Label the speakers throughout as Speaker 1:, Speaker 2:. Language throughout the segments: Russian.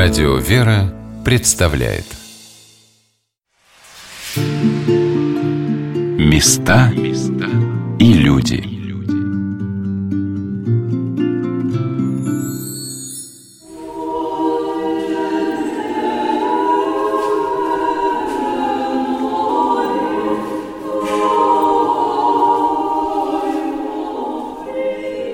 Speaker 1: Радио «Вера» представляет. Места и люди.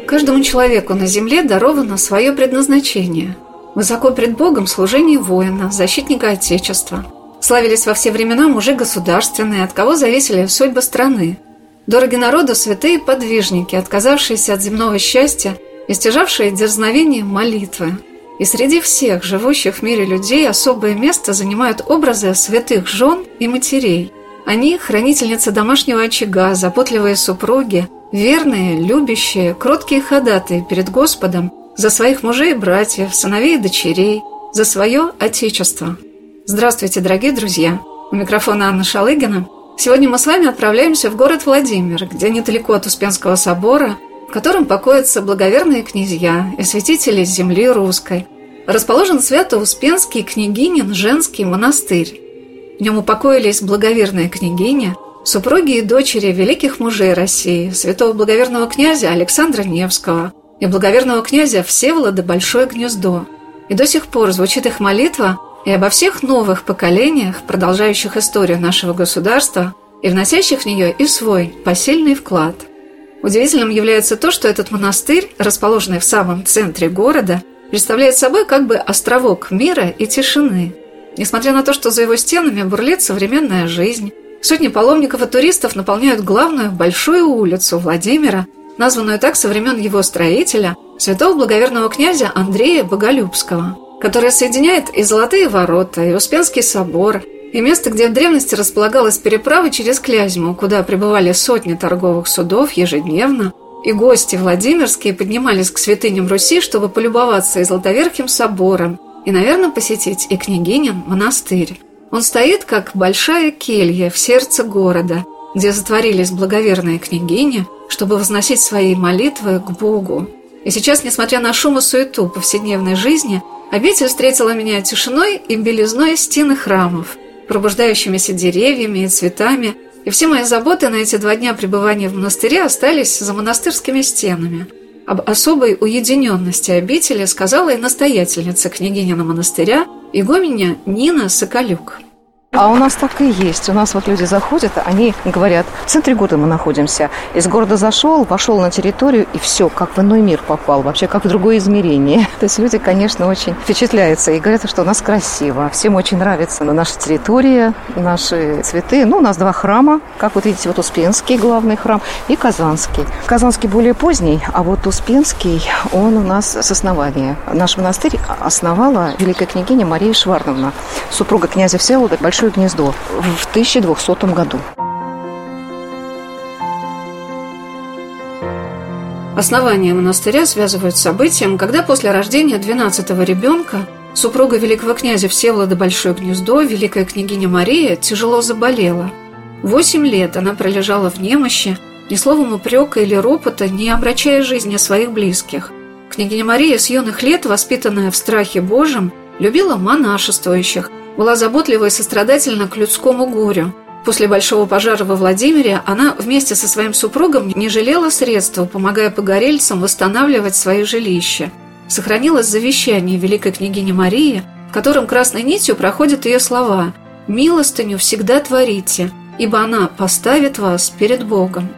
Speaker 2: Каждому человеку на земле даровано свое предназначение – Высоко пред Богом служение воина, защитника Отечества. Славились во все времена мужи государственные, от кого зависели судьбы страны. Дороги народу святые подвижники, отказавшиеся от земного счастья и стяжавшие дерзновение молитвы. И среди всех живущих в мире людей особое место занимают образы святых жен и матерей. Они – хранительницы домашнего очага, заботливые супруги, верные, любящие, кроткие ходатые перед Господом – за своих мужей и братьев, сыновей и дочерей, за свое Отечество. Здравствуйте, дорогие друзья! У микрофона Анна Шалыгина. Сегодня мы с вами отправляемся в город Владимир, где недалеко от Успенского собора, в котором покоятся благоверные князья и святители земли русской. Расположен Свято-Успенский княгинин женский монастырь. В нем упокоились благоверная княгиня, супруги и дочери великих мужей России, святого благоверного князя Александра Невского – и благоверного князя Всеволода Большое Гнездо. И до сих пор звучит их молитва и обо всех новых поколениях, продолжающих историю нашего государства и вносящих в нее и свой посильный вклад. Удивительным является то, что этот монастырь, расположенный в самом центре города, представляет собой как бы островок мира и тишины. Несмотря на то, что за его стенами бурлит современная жизнь, сотни паломников и туристов наполняют главную большую улицу Владимира – названную так со времен его строителя, святого благоверного князя Андрея Боголюбского, которая соединяет и Золотые ворота, и Успенский собор, и место, где в древности располагалась переправа через Клязьму, куда прибывали сотни торговых судов ежедневно, и гости Владимирские поднимались к святыням Руси, чтобы полюбоваться и Златоверхим собором, и, наверное, посетить и княгинин монастырь. Он стоит, как большая келья в сердце города, где затворились благоверные княгини, чтобы возносить свои молитвы к Богу. И сейчас, несмотря на шум и суету повседневной жизни, обитель встретила меня тишиной и белизной стены храмов, пробуждающимися деревьями и цветами, и все мои заботы на эти два дня пребывания в монастыре остались за монастырскими стенами. Об особой уединенности обители сказала и настоятельница княгинина монастыря, игуменя Нина Соколюк.
Speaker 3: А у нас так и есть. У нас вот люди заходят, они говорят, в центре города мы находимся. Из города зашел, вошел на территорию, и все, как в иной мир попал, вообще как в другое измерение. То есть люди, конечно, очень впечатляются и говорят, что у нас красиво. Всем очень нравится наша территория, наши цветы. Ну, у нас два храма, как вот видите, вот Успенский главный храм и Казанский. Казанский более поздний, а вот Успенский, он у нас с основания. Наш монастырь основала великая княгиня Мария Шварновна, супруга князя Всеволода, большой большое гнездо в 1200 году.
Speaker 2: Основание монастыря связывают с событием, когда после рождения 12-го ребенка супруга великого князя Всеволода Большое Гнездо, великая княгиня Мария, тяжело заболела. Восемь лет она пролежала в немощи, ни словом упрека или ропота, не обращая жизни своих близких. Княгиня Мария с юных лет, воспитанная в страхе Божьем, любила монашествующих – была заботлива и сострадательна к людскому горю. После большого пожара во Владимире она вместе со своим супругом не жалела средств, помогая погорельцам восстанавливать свои жилища. Сохранилось завещание великой княгини Марии, в котором красной нитью проходят ее слова «Милостыню всегда творите, ибо она поставит вас перед Богом».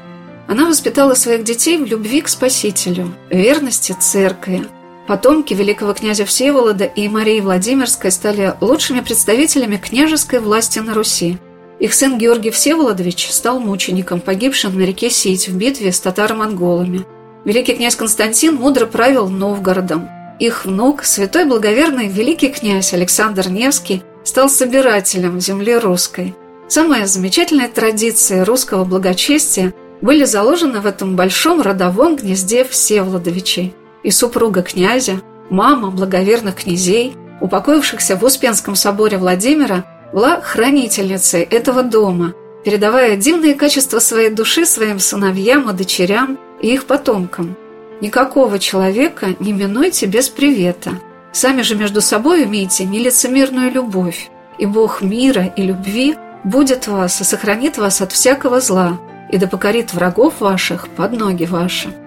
Speaker 2: Она воспитала своих детей в любви к Спасителю, верности церкви, Потомки великого князя Всеволода и Марии Владимирской стали лучшими представителями княжеской власти на Руси. Их сын Георгий Всеволодович стал мучеником, погибшим на реке Сить в битве с татаро-монголами. Великий князь Константин мудро правил Новгородом. Их внук, святой благоверный великий князь Александр Невский, стал собирателем земли русской. Самые замечательные традиции русского благочестия были заложены в этом большом родовом гнезде Всеволодовичей и супруга князя, мама благоверных князей, упокоившихся в Успенском соборе Владимира, была хранительницей этого дома, передавая дивные качества своей души своим сыновьям и дочерям и их потомкам. Никакого человека не минуйте без привета. Сами же между собой имейте нелицемерную любовь, и Бог мира и любви будет вас и сохранит вас от всякого зла, и да покорит врагов ваших под ноги ваши».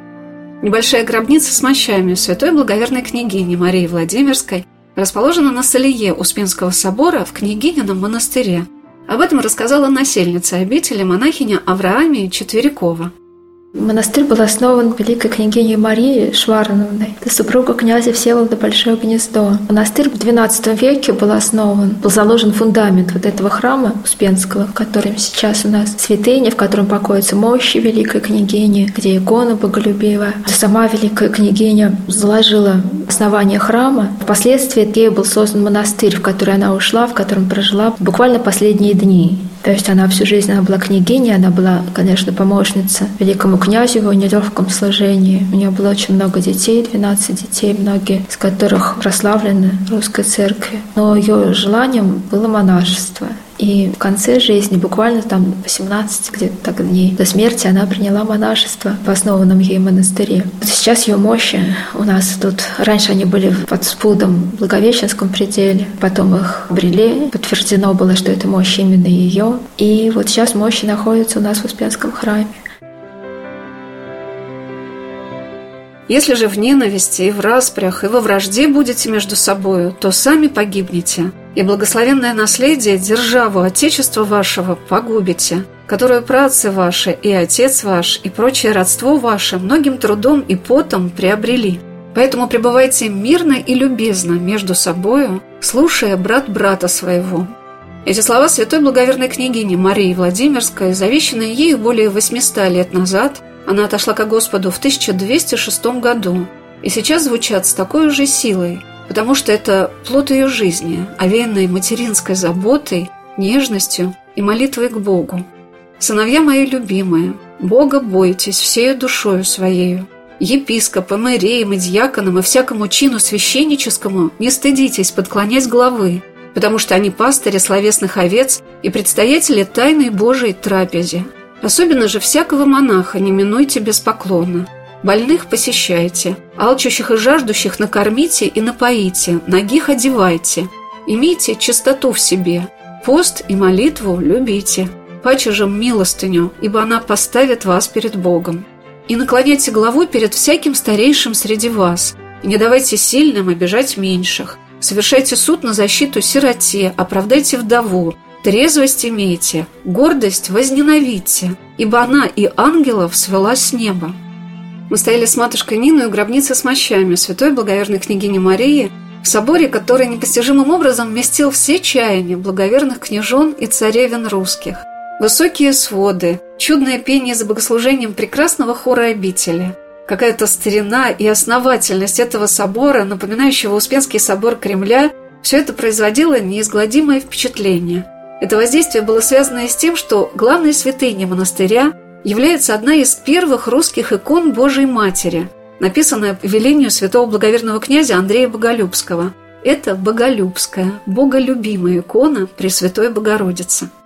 Speaker 2: Небольшая гробница с мощами святой благоверной княгини Марии Владимирской расположена на Солие Успенского собора в княгинином монастыре. Об этом рассказала насельница обители монахиня Авраамия Четверякова –
Speaker 4: Монастырь был основан великой княгиней Марией Шварновной, это супруга князя Всеволода Большое Гнездо. Монастырь в XII веке был основан, был заложен фундамент вот этого храма Успенского, в котором сейчас у нас святыня, в котором покоятся мощи великой княгини, где икона боголюбивая. Сама великая княгиня заложила основание храма. Впоследствии ею был создан монастырь, в который она ушла, в котором прожила буквально последние дни. То есть она всю жизнь она была княгиней, она была, конечно, помощница великому князю в его нелегком сложении. У нее было очень много детей, 12 детей, многие из которых прославлены русской церкви. Но ее желанием было монашество. И в конце жизни, буквально там 18 где-то так дней до смерти, она приняла монашество в основанном ей монастыре. Сейчас ее мощи у нас тут... Раньше они были под спудом в Благовещенском пределе, потом их брели, подтверждено было, что это мощь именно ее. И вот сейчас мощи находятся у нас в Успенском храме.
Speaker 2: Если же в ненависти и в распрях и во вражде будете между собою, то сами погибнете, и благословенное наследие, державу Отечества вашего погубите, которую працы ваши и отец ваш и прочее родство ваше многим трудом и потом приобрели. Поэтому пребывайте мирно и любезно между собою, слушая брат брата своего. Эти слова святой благоверной княгини Марии Владимирской, завещанные ею более 800 лет назад – она отошла к Господу в 1206 году, и сейчас звучат с такой же силой, потому что это плод ее жизни, овеянной материнской заботой, нежностью и молитвой к Богу. «Сыновья мои любимые, Бога бойтесь всею душою своею, епископам, иереям и дьяконам и всякому чину священническому не стыдитесь подклонять главы, потому что они пастыри словесных овец и предстоятели тайной Божией трапезе, Особенно же всякого монаха не минуйте без поклона. Больных посещайте, алчущих и жаждущих накормите и напоите, ногих одевайте. Имейте чистоту в себе, пост и молитву любите. Паче же милостыню, ибо она поставит вас перед Богом. И наклоняйте голову перед всяким старейшим среди вас, и не давайте сильным обижать меньших. Совершайте суд на защиту сироте, оправдайте вдову, Трезвость имейте, гордость возненавидьте, ибо она и ангелов свела с неба. Мы стояли с матушкой Ниной у гробницы с мощами святой благоверной княгини Марии в соборе, который непостижимым образом вместил все чаяния благоверных княжон и царевин русских. Высокие своды, чудное пение за богослужением прекрасного хора обители, какая-то старина и основательность этого собора, напоминающего Успенский собор Кремля, все это производило неизгладимое впечатление – это воздействие было связано и с тем, что главной святыней монастыря является одна из первых русских икон Божией Матери, написанная по велению святого благоверного князя Андрея Боголюбского. Это Боголюбская, боголюбимая икона Пресвятой Богородицы –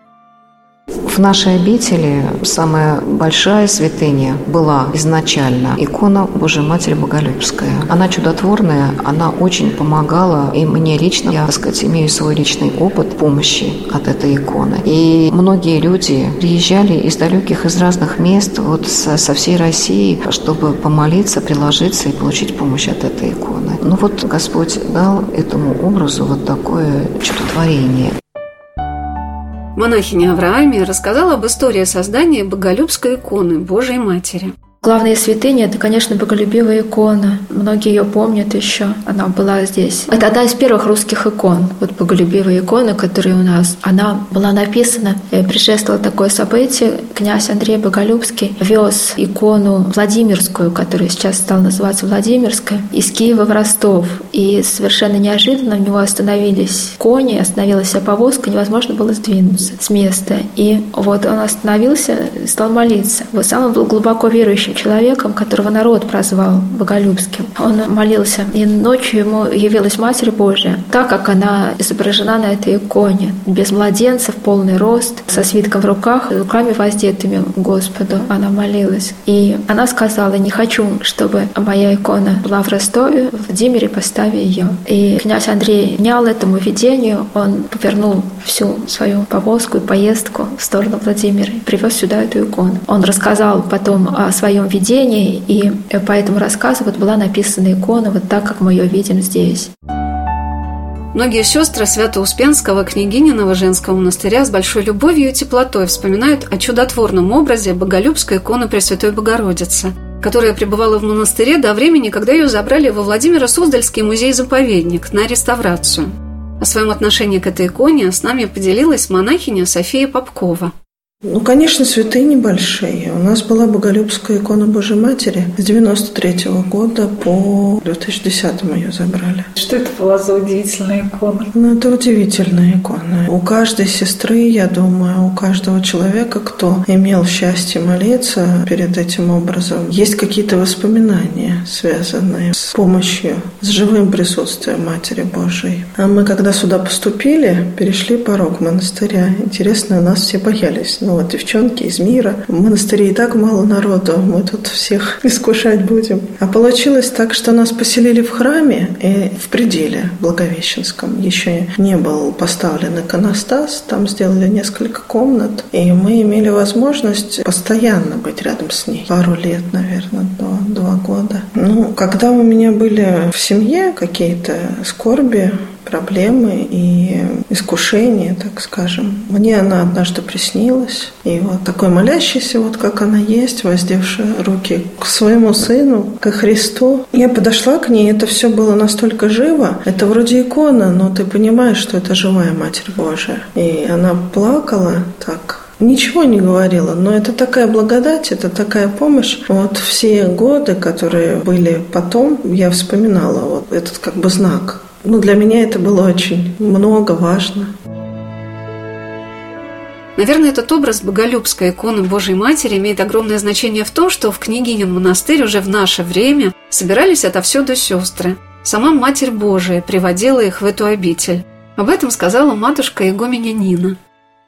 Speaker 3: в нашей обители самая большая святыня была изначально икона Божьей Матери Боголюбская. Она чудотворная, она очень помогала, и мне лично, я, так сказать, имею свой личный опыт помощи от этой иконы. И многие люди приезжали из далеких, из разных мест, вот со, со всей России, чтобы помолиться, приложиться и получить помощь от этой иконы. Ну вот Господь дал этому образу вот такое чудотворение.
Speaker 2: Монахиня Авраамия рассказала об истории создания боголюбской иконы Божьей Матери.
Speaker 4: Главная святыня – это, конечно, боголюбивая икона. Многие ее помнят еще. Она была здесь. Это одна из первых русских икон. Вот боголюбивая икона, которая у нас. Она была написана, э, предшествовало такое событие. Князь Андрей Боголюбский вез икону Владимирскую, которая сейчас стала называться Владимирская, из Киева в Ростов. И совершенно неожиданно у него остановились кони, остановилась повозка, невозможно было сдвинуться с места. И вот он остановился, стал молиться. Вот сам он был глубоко верующим верующим человеком, которого народ прозвал Боголюбским. Он молился, и ночью ему явилась Матерь Божия, так как она изображена на этой иконе, без младенца, в полный рост, со свитком в руках, руками воздетыми Господу она молилась. И она сказала, не хочу, чтобы моя икона была в Ростове, в Владимире постави ее. И князь Андрей внял этому видению, он повернул всю свою повозку и поездку в сторону Владимира и привез сюда эту икону. Он рассказал потом о своем видении, и по этому рассказу вот была написана икона вот так, как мы ее видим здесь.
Speaker 2: Многие сестры Свято-Успенского княгининого женского монастыря с большой любовью и теплотой вспоминают о чудотворном образе Боголюбской иконы Пресвятой Богородицы, которая пребывала в монастыре до времени, когда ее забрали во Владимиро-Суздальский музей-заповедник на реставрацию. О своем отношении к этой иконе с нами поделилась монахиня София Попкова –
Speaker 5: ну, конечно, святые небольшие. У нас была Боголюбская икона Божьей Матери с 93 -го года по 2010 ее забрали.
Speaker 6: Что это была за удивительная икона?
Speaker 5: Ну, это удивительная икона. У каждой сестры, я думаю, у каждого человека, кто имел счастье молиться перед этим образом, есть какие-то воспоминания, связанные с помощью, с живым присутствием Матери Божией. А мы, когда сюда поступили, перешли порог монастыря. Интересно, нас все боялись. Ну, вот девчонки из мира. В монастыре и так мало народу, мы тут всех искушать будем. А получилось так, что нас поселили в храме и в пределе Благовещенском. Еще не был поставлен иконостас, там сделали несколько комнат, и мы имели возможность постоянно быть рядом с ней. Пару лет, наверное, до два года. Ну, когда у меня были в семье какие-то скорби, проблемы и искушения, так скажем. Мне она однажды приснилась. И вот такой молящийся, вот как она есть, воздевшая руки к своему сыну, к Христу. Я подошла к ней, это все было настолько живо. Это вроде икона, но ты понимаешь, что это живая Матерь Божия. И она плакала так ничего не говорила, но это такая благодать, это такая помощь. Вот все годы, которые были потом, я вспоминала вот этот как бы знак ну, для меня это было очень много, важно.
Speaker 2: Наверное, этот образ боголюбской иконы Божьей Матери имеет огромное значение в том, что в княгинин монастырь уже в наше время собирались отовсюду сестры. Сама Матерь Божия приводила их в эту обитель. Об этом сказала матушка игуменя Нина.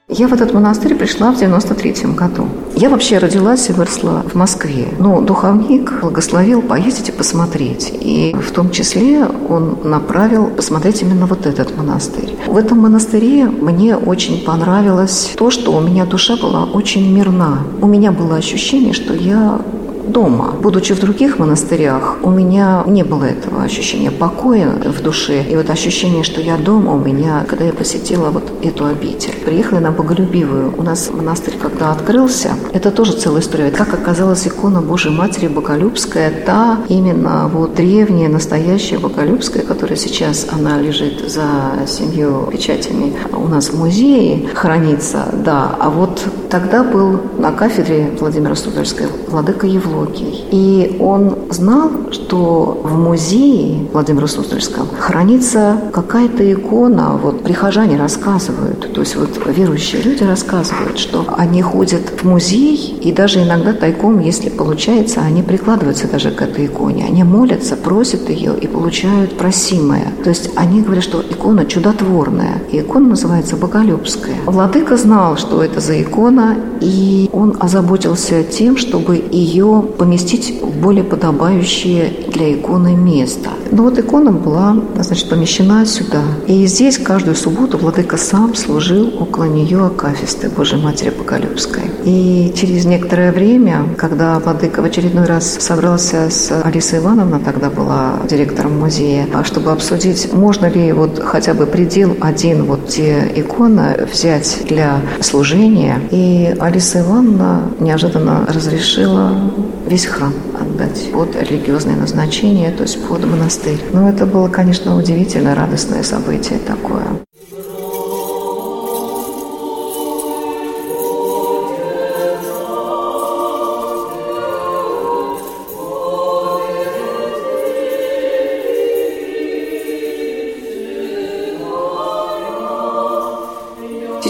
Speaker 3: Я в этот монастырь пришла в 93 году. Я вообще родилась и выросла в Москве. Но духовник благословил поездить и посмотреть. И в том числе он направил посмотреть именно вот этот монастырь. В этом монастыре мне очень понравилось то, что у меня душа была очень мирна. У меня было ощущение, что я дома. Будучи в других монастырях, у меня не было этого ощущения покоя в душе. И вот ощущение, что я дома, у меня, когда я посетила вот эту обитель. Приехала на Боголюбивую. У нас монастырь, когда открылся, это тоже целая история. Как оказалась икона Божьей Матери Боголюбская, та именно вот древняя, настоящая Боголюбская, которая сейчас, она лежит за семью печатями у нас в музее, хранится, да. А вот тогда был на кафедре Владимира Суздальской владыка Евло Евлогий. И он знал, что в музее Владимира Суздальском хранится какая-то икона, вот прихожане рассказывают, то есть вот верующие люди рассказывают, что они ходят в музей и даже иногда тайком, если получается, они прикладываются даже к этой иконе. Они молятся, просят ее и получают просимое. То есть они говорят, что икона чудотворная. И икона называется Боголюбская. Владыка знал, что это за икона, и он озаботился тем, чтобы ее поместить более подобающее для иконы место. Но вот икона была, значит, помещена сюда. И здесь каждую субботу владыка сам служил около нее акафисты Божьей Матери Поколюбской. И через некоторое время, когда владыка в очередной раз собрался с Алисой Ивановной, тогда была директором музея, а чтобы обсудить, можно ли вот хотя бы предел один вот те иконы взять для служения. И Алиса Ивановна неожиданно разрешила весь храм отдать под религиозное назначение, то есть под монастырь. Но это было, конечно, удивительно радостное событие такое.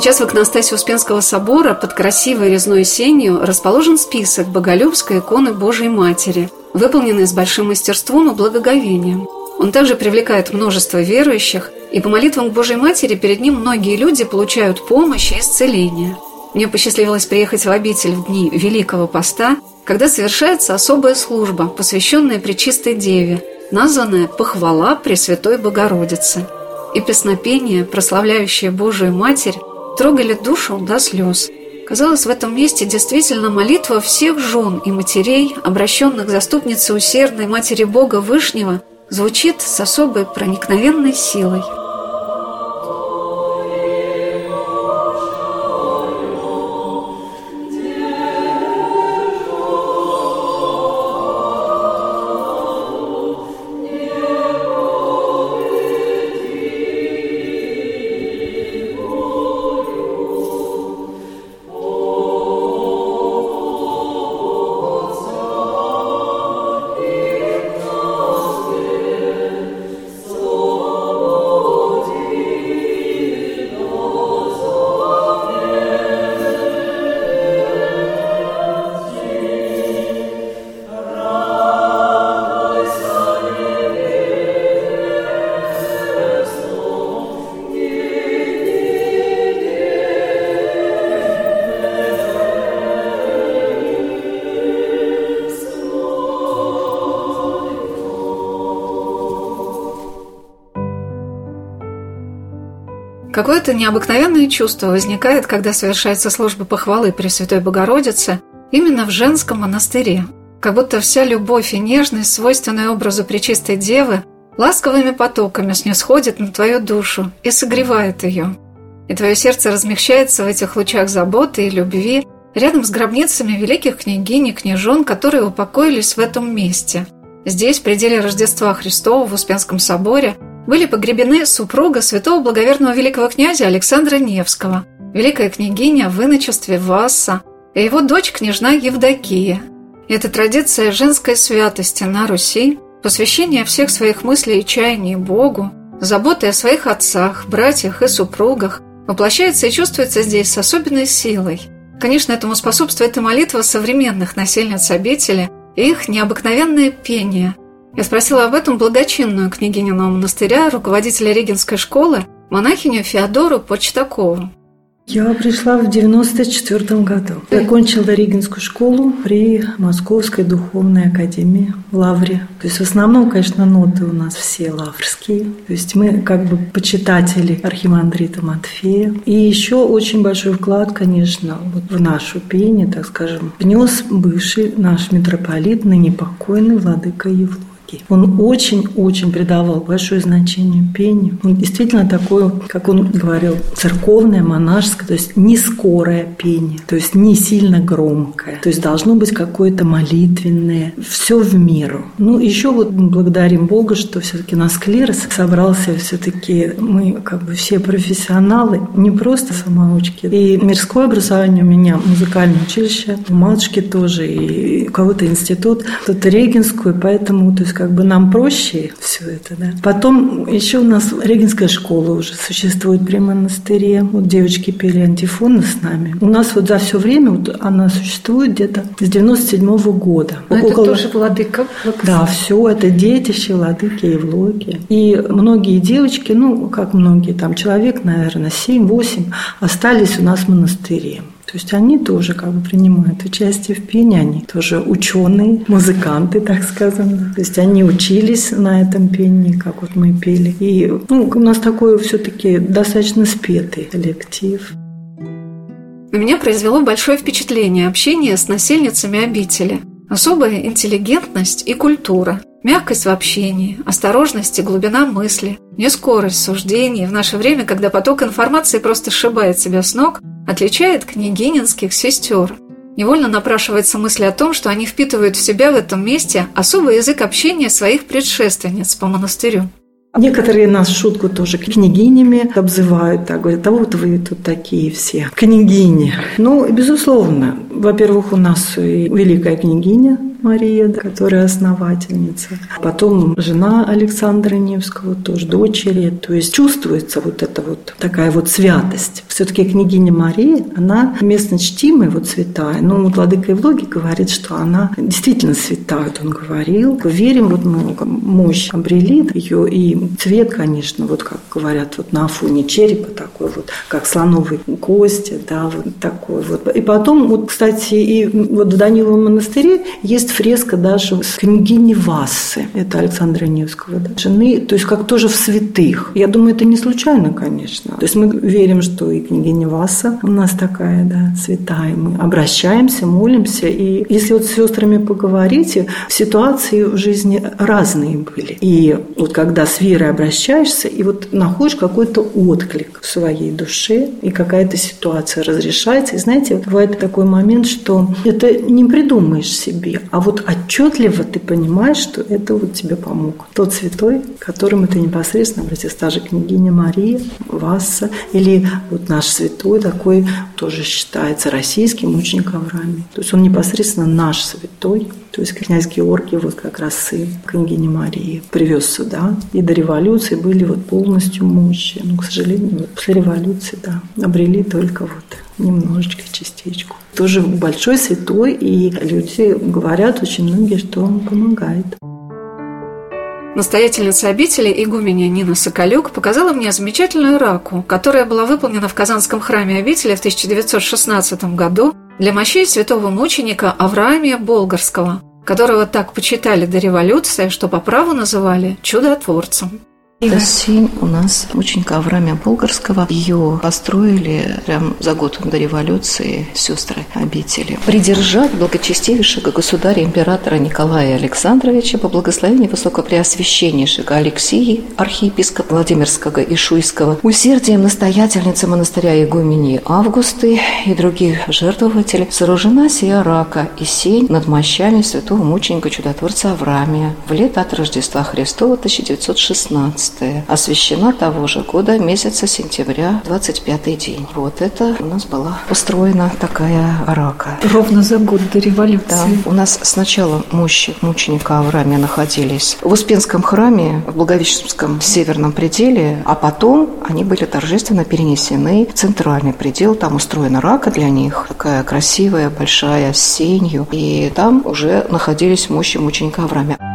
Speaker 2: Сейчас в иконостасе Успенского собора под красивой резной сенью расположен список Боголюбской иконы Божией Матери, выполненный с большим мастерством и благоговением. Он также привлекает множество верующих, и по молитвам к Божьей Матери перед ним многие люди получают помощь и исцеление. Мне посчастливилось приехать в обитель в дни Великого Поста, когда совершается особая служба, посвященная Пречистой Деве, названная «Похвала Пресвятой Богородицы». И песнопения, прославляющие Божию Матерь, трогали душу до слез. Казалось, в этом месте действительно молитва всех жен и матерей, обращенных к заступнице усердной Матери Бога Вышнего, звучит с особой проникновенной силой. Какое-то необыкновенное чувство возникает, когда совершается служба похвалы Пресвятой Богородице именно в женском монастыре. Как будто вся любовь и нежность, свойственная образу Пречистой Девы, ласковыми потоками снисходит на твою душу и согревает ее. И твое сердце размягчается в этих лучах заботы и любви рядом с гробницами великих княгинь и княжон, которые упокоились в этом месте. Здесь, в пределе Рождества Христова в Успенском соборе, были погребены супруга святого благоверного великого князя Александра Невского, великая княгиня в иночестве Васса и его дочь княжна Евдокия. Эта традиция женской святости на Руси, посвящение всех своих мыслей и чаяний Богу, заботы о своих отцах, братьях и супругах, воплощается и чувствуется здесь с особенной силой. Конечно, этому способствует и молитва современных насельниц обители и их необыкновенное пение – я спросила об этом благочинную княгинину монастыря, руководителя Регинской школы, монахиню Феодору Почтакову.
Speaker 7: Я пришла в 94 году. Закончила Регинскую школу при Московской духовной академии в Лавре. То есть в основном, конечно, ноты у нас все лаврские. То есть мы как бы почитатели архимандрита Матфея. И еще очень большой вклад, конечно, вот в нашу пение, так скажем, внес бывший наш митрополит, ныне покойный владыка Евло легкий. Он очень-очень придавал большое значение пению. Он действительно такое, как он говорил, церковное, монашеское, то есть не скорое пение, то есть не сильно громкое. То есть должно быть какое-то молитвенное, все в меру. Ну, еще вот благодарим Бога, что все-таки на склерос собрался все-таки мы как бы все профессионалы, не просто самоучки. И мирское образование у меня, музыкальное училище, у матушки тоже, и у кого-то институт, кто-то регенскую, поэтому то есть как бы нам проще все это, да. Потом еще у нас Регинская школа уже существует при монастыре. Вот девочки пели антифоны с нами. У нас вот за все время вот она существует где-то с 97 -го года.
Speaker 2: Но Около... это тоже владыка?
Speaker 7: Да, все это детище владыки и влоки. И многие девочки, ну, как многие, там человек, наверное, 7-8 остались у нас в монастыре. То есть они тоже как бы принимают участие в пении, они тоже ученые, музыканты, так скажем. То есть они учились на этом пении, как вот мы пели. И ну, у нас такой все-таки достаточно спетый коллектив.
Speaker 2: На меня произвело большое впечатление общение с насельницами обители. Особая интеллигентность и культура – Мягкость в общении, осторожность и глубина мысли, не скорость суждений в наше время, когда поток информации просто сшибает себя с ног, отличает княгининских сестер. Невольно напрашивается мысль о том, что они впитывают в себя в этом месте особый язык общения своих предшественниц по монастырю.
Speaker 7: Некоторые нас шутку тоже княгинями обзывают, так говорят, а вот вы тут такие все, княгини. Ну, безусловно, во-первых, у нас великая княгиня Мария, которая основательница. Потом жена Александра Невского, тоже дочери. То есть чувствуется вот эта вот такая вот святость. Все-таки княгиня Мария, она местно чтимая, вот святая. Но вот Владыка Евлогий говорит, что она действительно святая, он говорил. Верим, вот мы мощь обрели ее, и цвет, конечно, вот как говорят, вот на фоне черепа такой вот, как слоновой кости, да, вот такой вот. И потом, вот, кстати, и вот в Даниловом монастыре есть фреска даже с княгини Вассы, это Александра Невского, да, жены, то есть как тоже в святых. Я думаю, это не случайно, конечно. То есть мы верим, что и княгиня Васа у нас такая, да, святая. Мы обращаемся, молимся, и если вот с сестрами поговорите, ситуации в жизни разные были. И вот когда с верой обращаешься, и вот находишь какой-то отклик в своей душе, и какая-то ситуация разрешается. И знаете, бывает такой момент, что это не придумаешь себе, а вот отчетливо ты понимаешь, что это вот тебе помог. Тот святой, которым ты непосредственно обратился, та же княгиня Мария, Васса, или вот наш святой такой тоже считается российским мученик Авраамий. То есть он непосредственно наш святой, то есть князь Георгий, вот как раз сын княгини Марии, привез сюда. И до революции были вот полностью мощи. Но, к сожалению, после революции, да, обрели только вот немножечко, частичку. Тоже большой святой, и люди говорят очень многие, что он помогает.
Speaker 2: Настоятельница обители игуменя Нина Соколюк показала мне замечательную раку, которая была выполнена в Казанском храме обители в 1916 году для мощей святого мученика Авраамия Болгарского, которого так почитали до революции, что по праву называли чудотворцем.
Speaker 3: Сень у нас ученика Авраамия Болгарского. Ее построили прям за год до революции сестры обители. Придержать благочестивейшего государя императора Николая Александровича по благословению высокопреосвященнейшего Алексии, архиепископа Владимирского и Шуйского, усердием настоятельницы монастыря игумени Августы и других жертвователей сооружена сия рака и сень над мощами святого мученика чудотворца Авраамия в лето от Рождества Христова 1916 15 освящена того же года, месяца сентября, 25 день. Вот это у нас была построена такая рака.
Speaker 6: Ровно за год до революции.
Speaker 3: Да, у нас сначала мощи мученика Авраамия находились в Успенском храме, в Благовещенском северном пределе, а потом они были торжественно перенесены в центральный предел. Там устроена рака для них, такая красивая, большая, с сенью. И там уже находились мощи мученика Авраамия.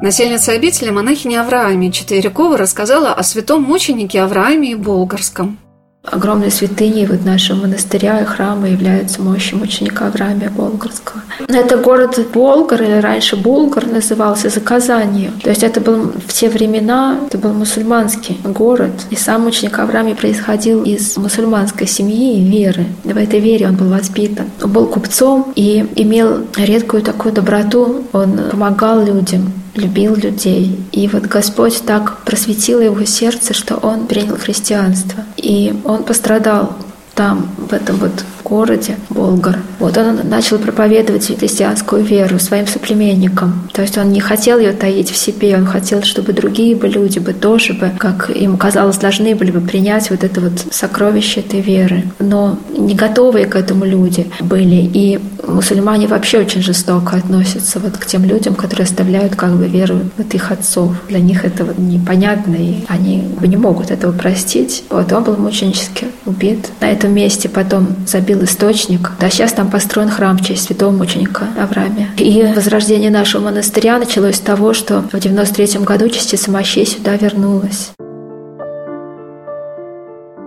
Speaker 2: Насельница обители монахиня Авраамия Четверякова рассказала о святом мученике Авраамии Болгарском.
Speaker 4: Огромной святыней вот нашего монастыря и храма является мощи мученика Авраамия Болгарского. Это город Болгар, или раньше Булгар назывался, за Казанью. То есть это был в те времена, это был мусульманский город. И сам мученик Авраамий происходил из мусульманской семьи и веры. В этой вере он был воспитан. Он был купцом и имел редкую такую доброту. Он помогал людям любил людей. И вот Господь так просветил его сердце, что он принял христианство. И он пострадал там, в этом вот городе Болгар. Вот он начал проповедовать христианскую веру своим соплеменникам. То есть он не хотел ее таить в себе, он хотел, чтобы другие бы люди бы тоже бы, как им казалось, должны были бы принять вот это вот сокровище этой веры. Но не готовые к этому люди были. И мусульмане вообще очень жестоко относятся вот к тем людям, которые оставляют как бы веру вот их отцов. Для них это вот непонятно, и они не могут этого простить. Вот он был мученически убит. На этом месте потом забил был источник. Да, сейчас там построен храм в честь святого мученика Авраамия. И возрождение нашего монастыря началось с того, что в 93 году частица мощей сюда вернулась.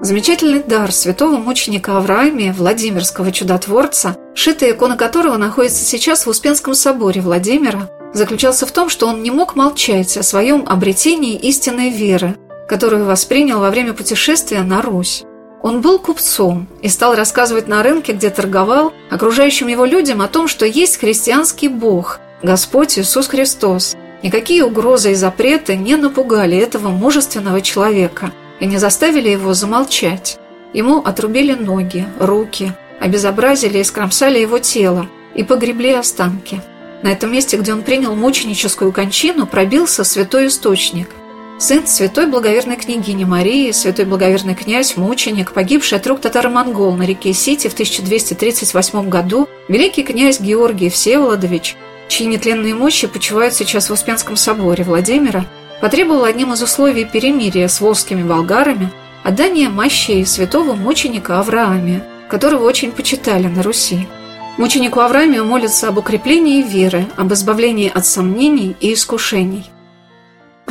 Speaker 2: Замечательный дар святого мученика Авраамия, Владимирского чудотворца, шитая икона которого находится сейчас в Успенском соборе Владимира, заключался в том, что он не мог молчать о своем обретении истинной веры, которую воспринял во время путешествия на Русь. Он был купцом и стал рассказывать на рынке, где торговал, окружающим его людям о том, что есть христианский Бог, Господь Иисус Христос. Никакие угрозы и запреты не напугали этого мужественного человека и не заставили его замолчать. Ему отрубили ноги, руки, обезобразили и скромсали его тело и погребли останки. На этом месте, где он принял мученическую кончину, пробился святой источник – сын святой благоверной княгини Марии, святой благоверный князь, мученик, погибший от рук татаро-монгол на реке Сити в 1238 году, великий князь Георгий Всеволодович, чьи нетленные мощи почивают сейчас в Успенском соборе Владимира, потребовал одним из условий перемирия с волжскими болгарами отдание мощей святого мученика Авраамия, которого очень почитали на Руси. Мученику Авраамию молятся об укреплении веры, об избавлении от сомнений и искушений –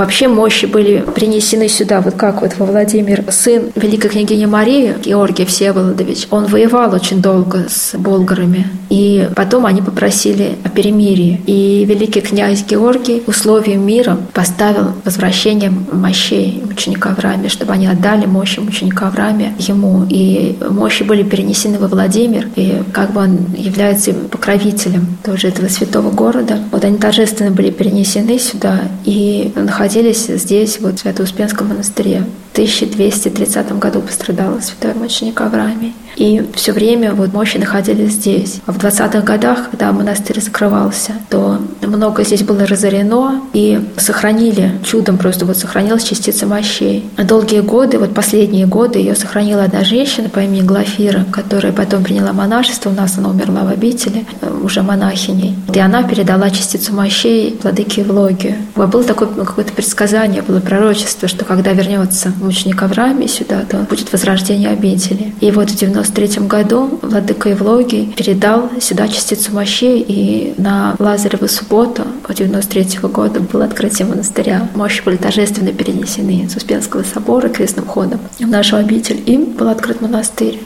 Speaker 4: Вообще мощи были принесены сюда, вот как вот во Владимир, сын великой княгини Марии, Георгий Всеволодович, он воевал очень долго с болгарами, и потом они попросили о перемирии. И великий князь Георгий условием мира поставил возвращение мощей ученика Авраамия, чтобы они отдали мощи ученика Авраамия ему. И мощи были перенесены во Владимир, и как бы он является покровителем тоже этого святого города. Вот они торжественно были перенесены сюда и находились находились здесь, вот в Свято-Успенском монастыре. В 1230 году пострадал святой мученик Авраамий. И все время вот мощи находились здесь. А в 20-х годах, когда монастырь закрывался, то много здесь было разорено и сохранили, чудом просто вот сохранилась частица мощей. Долгие годы, вот последние годы, ее сохранила одна женщина по имени Глафира, которая потом приняла монашество, у нас она умерла в обители, э, уже монахиней. И она передала частицу мощей владыке Евлогию. Было такое ну, какое-то предсказание, было пророчество, что когда вернется мученик Авраамий сюда, то будет возрождение обители. И вот в 90 1993 году владыка Евлогий передал сюда частицу мощей, и на Лазареву субботу 93 года было открытие монастыря. Мощи были торжественно перенесены с Успенского собора крестным ходом в нашу обитель, и был открыт монастырь.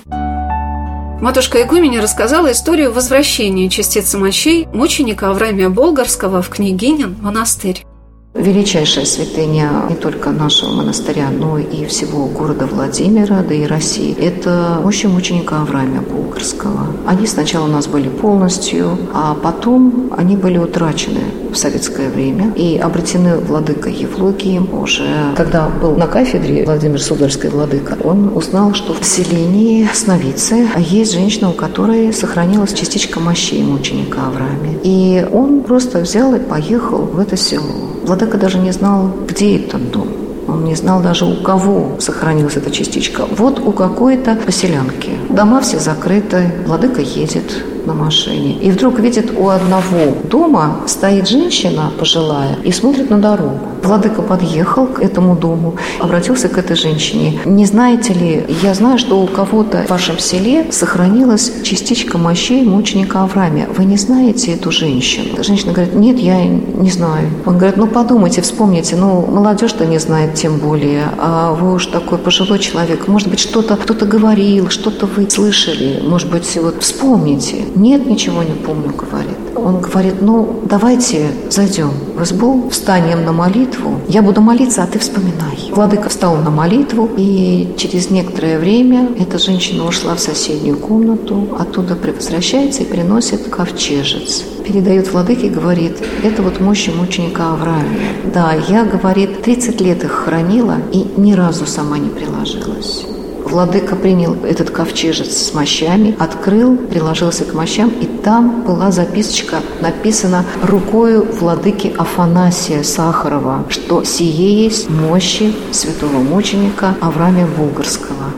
Speaker 2: Матушка Игуменя рассказала историю возвращения частицы мощей мученика Авраамия Болгарского в Княгинин монастырь.
Speaker 3: Величайшая святыня не только нашего монастыря, но и всего города Владимира, да и России. Это мощи мученика Авраамия Булгарского. Они сначала у нас были полностью, а потом они были утрачены в советское время и обретены владыкой Евлогием уже. Когда был на кафедре Владимир Сударский владыка, он узнал, что в селении Сновицы есть женщина, у которой сохранилась частичка мощей мученика Авраамия. И он просто взял и поехал в это село. Владыка даже не знал, где этот дом. Он не знал даже, у кого сохранилась эта частичка. Вот у какой-то поселянки. Дома все закрыты, владыка едет, на машине. И вдруг видит у одного дома стоит женщина пожилая и смотрит на дорогу. Владыка подъехал к этому дому, обратился к этой женщине. Не знаете ли, я знаю, что у кого-то в вашем селе сохранилась частичка мощей мученика Авраамия. Вы не знаете эту женщину? Женщина говорит, нет, я не знаю. Он говорит, ну подумайте, вспомните, ну молодежь-то не знает тем более, а вы уж такой пожилой человек. Может быть, что-то кто-то говорил, что-то вы слышали, может быть, вот вспомните. Нет, ничего не помню, говорит. Он говорит, ну, давайте зайдем в избу, встанем на молитву. Я буду молиться, а ты вспоминай. Владыка встал на молитву, и через некоторое время эта женщина ушла в соседнюю комнату, оттуда возвращается и приносит ковчежец. Передает владыке и говорит, это вот мощи мученика Авраамия. Да, я, говорит, 30 лет их хранила и ни разу сама не приложилась. Владыка принял этот ковчежец с мощами, открыл, приложился к мощам, и там была записочка, написана рукою владыки Афанасия Сахарова, что сие есть мощи святого мученика Авраамия Булгарского.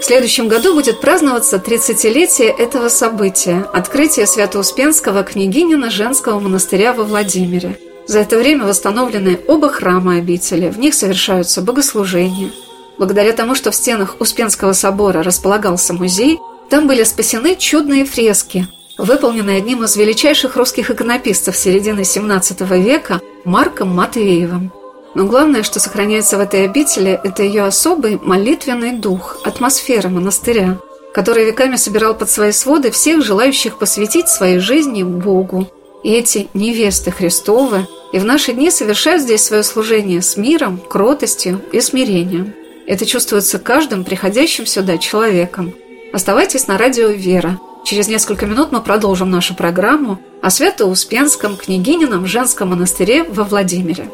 Speaker 2: В следующем году будет праздноваться 30-летие этого события – открытие Свято-Успенского княгинина женского монастыря во Владимире – за это время восстановлены оба храма обители, в них совершаются богослужения. Благодаря тому, что в стенах Успенского собора располагался музей, там были спасены чудные фрески, выполненные одним из величайших русских иконописцев середины XVII века Марком Матвеевым. Но главное, что сохраняется в этой обители, это ее особый молитвенный дух, атмосфера монастыря, который веками собирал под свои своды всех желающих посвятить своей жизни Богу. И эти невесты Христовы – и в наши дни совершают здесь свое служение с миром, кротостью и смирением. Это чувствуется каждым приходящим сюда человеком. Оставайтесь на радио «Вера». Через несколько минут мы продолжим нашу программу о Свято-Успенском княгинином женском монастыре во Владимире.